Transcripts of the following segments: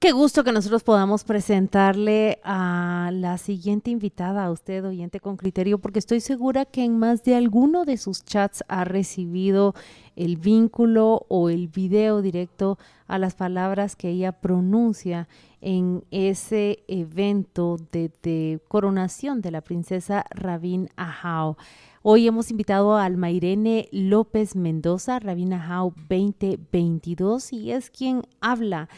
Qué gusto que nosotros podamos presentarle a la siguiente invitada, a usted, oyente con criterio, porque estoy segura que en más de alguno de sus chats ha recibido el vínculo o el video directo a las palabras que ella pronuncia en ese evento de, coronación de la princesa Rabin Ahau. Hoy hemos invitado a Alma López Mendoza, Rabin Ahau 2022, y es quien habla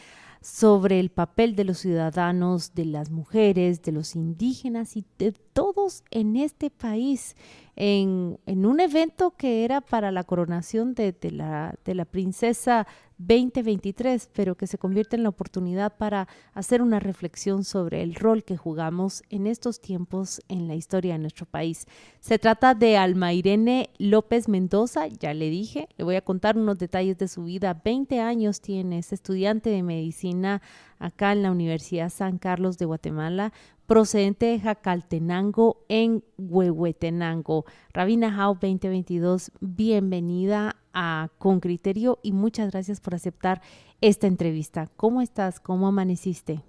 sobre el papel de los ciudadanos, de las mujeres, de los indígenas y de todos en este país en, un evento que era para la coronación de, la, de la princesa 2023, pero que se convierte en la oportunidad para hacer una reflexión sobre el rol que jugamos en estos tiempos en la historia de nuestro país. Se trata de Alma Irene López Mendoza, ya le dije, le voy a contar unos detalles de su vida. 20 años tiene, es estudiante de medicina acá en la Universidad San Carlos de Guatemala, procedente de Jacaltenango en Huehuetenango. Rabina Jau 2022, bienvenida a Con Criterio y muchas gracias por aceptar esta entrevista. ¿Cómo estás? ¿Cómo amaneciste?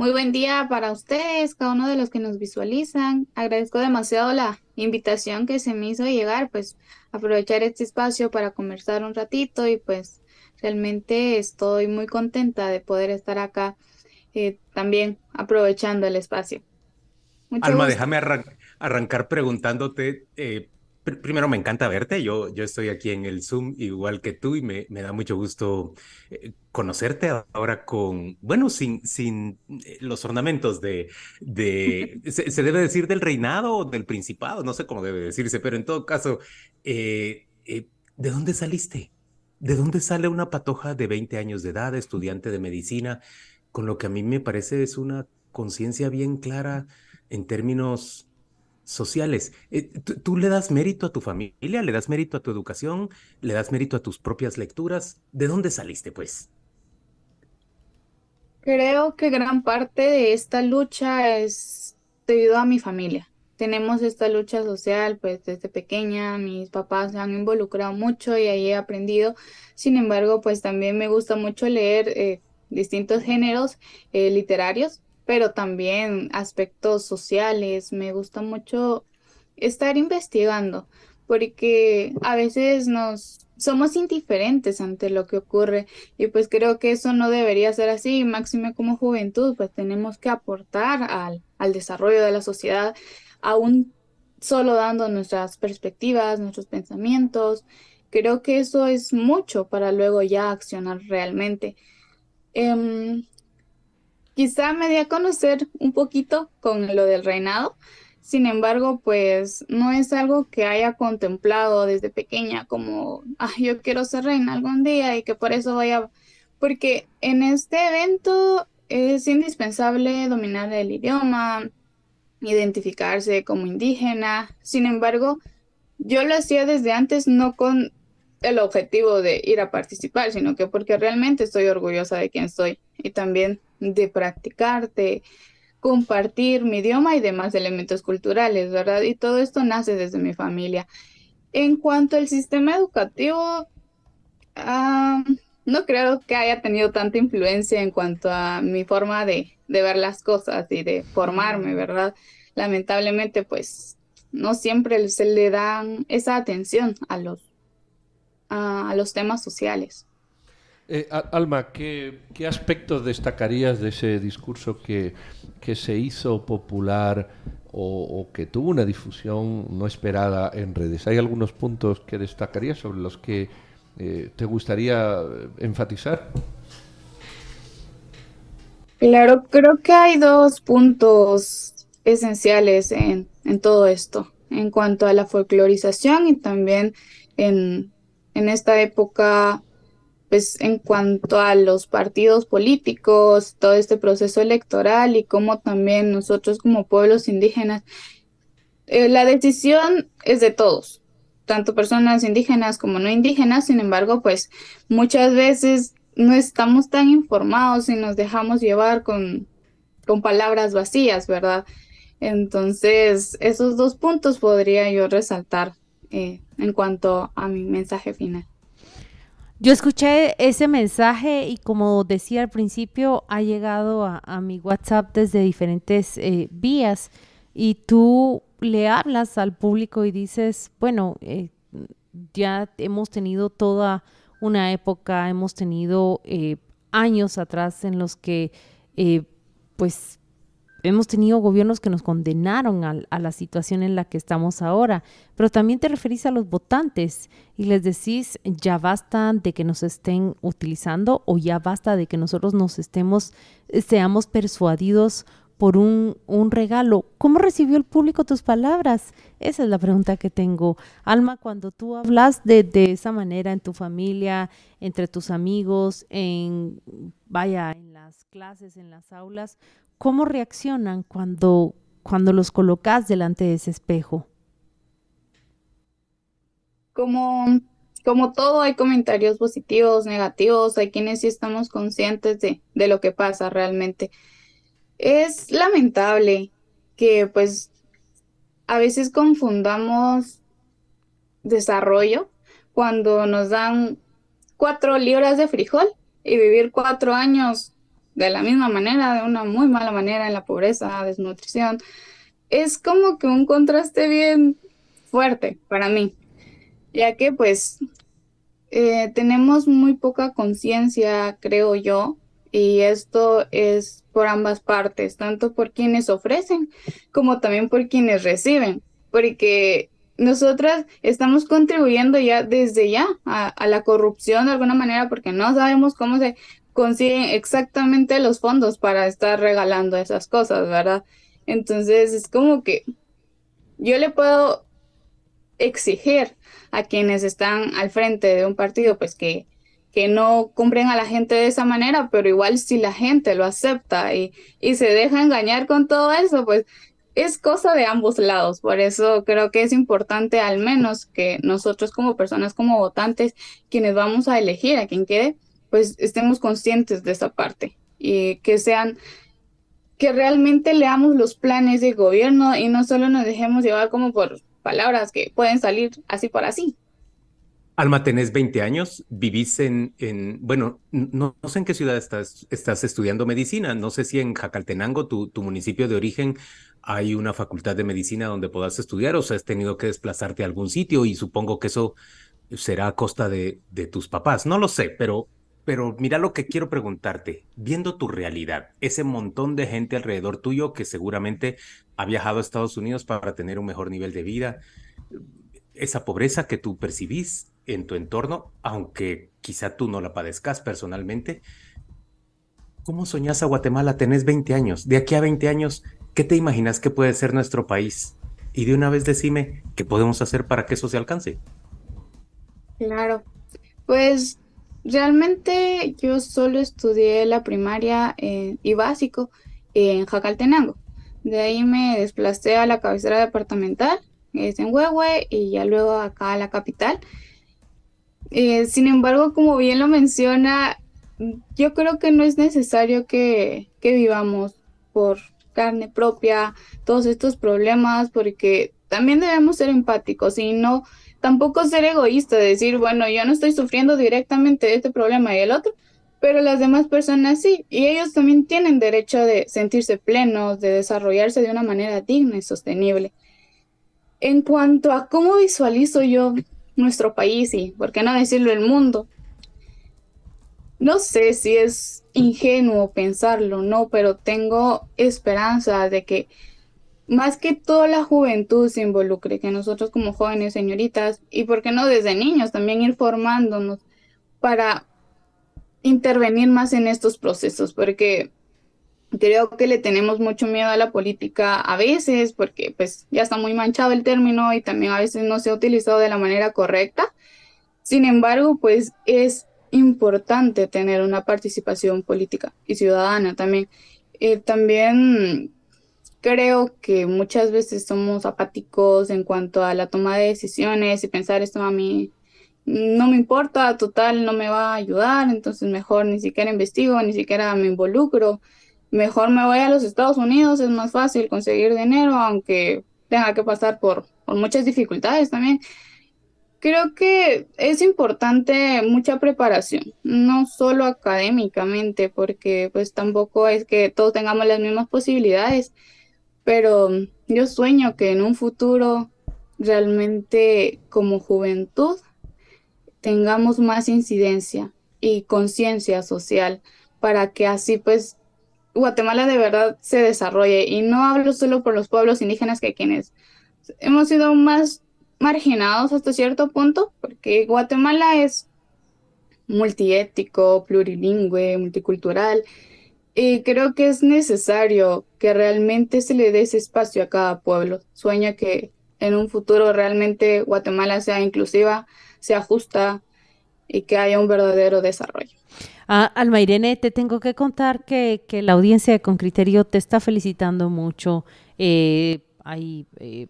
Muy buen día para ustedes, cada uno de los que nos visualizan. Agradezco demasiado la invitación que se me hizo llegar, pues aprovechar este espacio para conversar un ratito y pues Realmente estoy muy contenta de poder estar acá eh, también aprovechando el espacio. Alma, déjame arrancar preguntándote, eh, primero me encanta verte, yo, yo estoy aquí en el Zoom igual que tú y me, me da mucho gusto eh, conocerte ahora con, bueno, sin, sin los ornamentos de, de se, debe decir del reinado o del principado, no sé cómo debe decirse, pero en todo caso, ¿de dónde saliste? ¿De dónde sale una patoja de 20 años de edad, estudiante de medicina, con lo que a mí me parece es una conciencia bien clara en términos sociales? Eh, ¿tú, le das mérito a tu familia? ¿Le das mérito a tu educación? ¿Le das mérito a tus propias lecturas? ¿De dónde saliste, pues? Creo que gran parte de esta lucha es debido a mi familia tenemos esta lucha social, pues desde pequeña mis papás se han involucrado mucho y ahí he aprendido. Sin embargo, pues también me gusta mucho leer eh, distintos géneros eh, literarios, pero también aspectos sociales. Me gusta mucho estar investigando, porque a veces nos somos indiferentes ante lo que ocurre y pues creo que eso no debería ser así, máxime como juventud, pues tenemos que aportar al, al desarrollo de la sociedad aún solo dando nuestras perspectivas, nuestros pensamientos. Creo que eso es mucho para luego ya accionar realmente. Em, quizá me di a conocer un poquito con lo del reinado. Sin embargo, pues no es algo que haya contemplado desde pequeña como, ah, yo quiero ser reina algún día y que por eso voy a... Porque en este evento es indispensable dominar el idioma, identificarse como indígena. Sin embargo, yo lo hacía desde antes no con el objetivo de ir a participar, sino que porque realmente estoy orgullosa de quién soy y también de practicar, de compartir mi idioma y demás elementos culturales, ¿verdad? Y todo esto nace desde mi familia. En cuanto al sistema educativo, no creo que haya tenido tanta influencia en cuanto a mi forma de, de ver las cosas y de formarme, ¿verdad? Lamentablemente, pues no siempre se le dan esa atención a los, a, los temas sociales. Eh, Alma, ¿qué, ¿qué, aspectos destacarías de ese discurso que, que se hizo popular o, que tuvo una difusión no esperada en redes? ¿Hay algunos puntos que destacarías sobre los que eh, te gustaría enfatizar? Claro, creo que hay dos puntos esenciales en, todo esto, en cuanto a la folclorización y también en, esta época, pues en cuanto a los partidos políticos, todo este proceso electoral y cómo también nosotros como pueblos indígenas, eh, la decisión es de todos, tanto personas indígenas como no indígenas, sin embargo, pues muchas veces no estamos tan informados y nos dejamos llevar con, con palabras vacías, ¿verdad? Entonces, esos dos puntos podría yo resaltar eh, en cuanto a mi mensaje final. Yo escuché ese mensaje y como decía al principio, ha llegado a, mi WhatsApp desde diferentes eh, vías y tú le hablas al público y dices, bueno, eh, ya hemos tenido toda una época, hemos tenido eh, años atrás en los que pues hemos tenido gobiernos que nos condenaron a, la situación en la que estamos ahora, pero también te referís a los votantes y les decís, ya basta de que nos estén utilizando o ya basta de que nosotros nos estemos, seamos persuadidos por un, un, regalo. ¿Cómo recibió el público tus palabras? Esa es la pregunta que tengo. Alma, cuando tú hablas de, de esa manera en tu familia, entre tus amigos, en, vaya, en las clases, en las aulas, ¿cómo reaccionan cuando, cuando los colocas delante de ese espejo? Como, como todo, hay comentarios positivos, negativos, hay quienes sí estamos conscientes de, de lo que pasa realmente. Es lamentable que pues a veces confundamos desarrollo cuando nos dan cuatro libras de frijol y vivir cuatro años de la misma manera, de una muy mala manera en la pobreza, desnutrición. Es como que un contraste bien fuerte para mí, ya que pues eh, tenemos muy poca conciencia, creo yo, y esto es por ambas partes, tanto por quienes ofrecen como también por quienes reciben, porque nosotras estamos contribuyendo ya desde ya a, a, la corrupción de alguna manera porque no sabemos cómo se consiguen exactamente los fondos para estar regalando esas cosas, ¿verdad? Entonces es como que yo le puedo exigir a quienes están al frente de un partido, pues que, que no cumplen a la gente de esa manera, pero igual si la gente lo acepta y, y se deja engañar con todo eso, pues es cosa de ambos lados. Por eso creo que es importante al menos que nosotros como personas, como votantes, quienes vamos a elegir a quien quede, pues estemos conscientes de esa parte y que sean, que realmente leamos los planes del gobierno y no solo nos dejemos llevar como por palabras que pueden salir así por así. Alma, tenés 20 años, vivís en, en bueno, no, sé en qué ciudad estás, estás estudiando medicina, no sé si en Jacaltenango, tu, municipio de origen, hay una facultad de medicina donde puedas estudiar o si has tenido que desplazarte a algún sitio y supongo que eso será a costa de, de tus papás, no lo sé, pero pero mira lo que quiero preguntarte, viendo tu realidad, ese montón de gente alrededor tuyo que seguramente ha viajado a Estados Unidos para tener un mejor nivel de vida, esa pobreza que tú percibís en tu entorno, aunque quizá tú no la padezcas personalmente, ¿cómo soñás a Guatemala? Tenés 20 años, de aquí a 20 años, ¿qué te imaginas que puede ser nuestro país? Y de una vez decime, ¿qué podemos hacer para que eso se alcance? Claro, pues Realmente yo solo estudié la primaria eh, y básico en Jacaltenango. De ahí me desplacé a la cabecera departamental, es en Huehue, y ya luego acá a la capital. Eh, sin embargo, como bien lo menciona, yo creo que no es necesario que, vivamos por carne propia todos estos problemas, porque también debemos ser empáticos y no tampoco ser egoísta, decir, bueno, yo no estoy sufriendo directamente de este problema y el otro, pero las demás personas sí, y ellos también tienen derecho de sentirse plenos, de desarrollarse de una manera digna y sostenible. En cuanto a cómo visualizo yo nuestro país y, por qué no decirlo, el mundo, no sé si es ingenuo pensarlo, no, pero tengo esperanza de que más que toda la juventud se involucre, que nosotros como jóvenes, señoritas, y por qué no desde niños también ir formándonos para intervenir más en estos procesos, porque creo que le tenemos mucho miedo a la política a veces, porque pues ya está muy manchado el término y también a veces no se ha utilizado de la manera correcta. Sin embargo, pues es importante tener una participación política y ciudadana también. Eh, también creo que muchas veces somos apáticos en cuanto a la toma de decisiones y pensar esto a mí no me importa, total, no me va a ayudar, entonces mejor ni siquiera investigo, ni siquiera me involucro, mejor me voy a los Estados Unidos, es más fácil conseguir dinero, aunque tenga que pasar por, por muchas dificultades también. Creo que es importante mucha preparación, no solo académicamente, porque pues tampoco es que todos tengamos las mismas posibilidades, pero yo sueño que en un futuro realmente como juventud tengamos más incidencia y conciencia social para que así pues Guatemala de verdad se desarrolle. Y no hablo solo por los pueblos indígenas que quienes hemos sido más marginados hasta cierto punto, porque Guatemala es multiético, plurilingüe, multicultural, y creo que es necesario que realmente se le dé ese espacio a cada pueblo. Sueño que en un futuro realmente Guatemala sea inclusiva, sea justa y que haya un verdadero desarrollo. Ah, Alma Irene, te tengo que contar que, la audiencia de Con Criterio te está felicitando mucho. Eh, hay eh,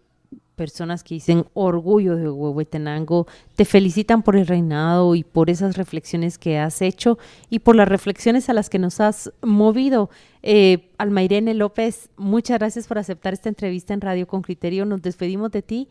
personas que dicen orgullo de Huehuetenango, te felicitan por el reinado y por esas reflexiones que has hecho y por las reflexiones a las que nos has movido. Eh, Alma Irene López, muchas gracias por aceptar esta entrevista en Radio con Criterio. Nos despedimos de ti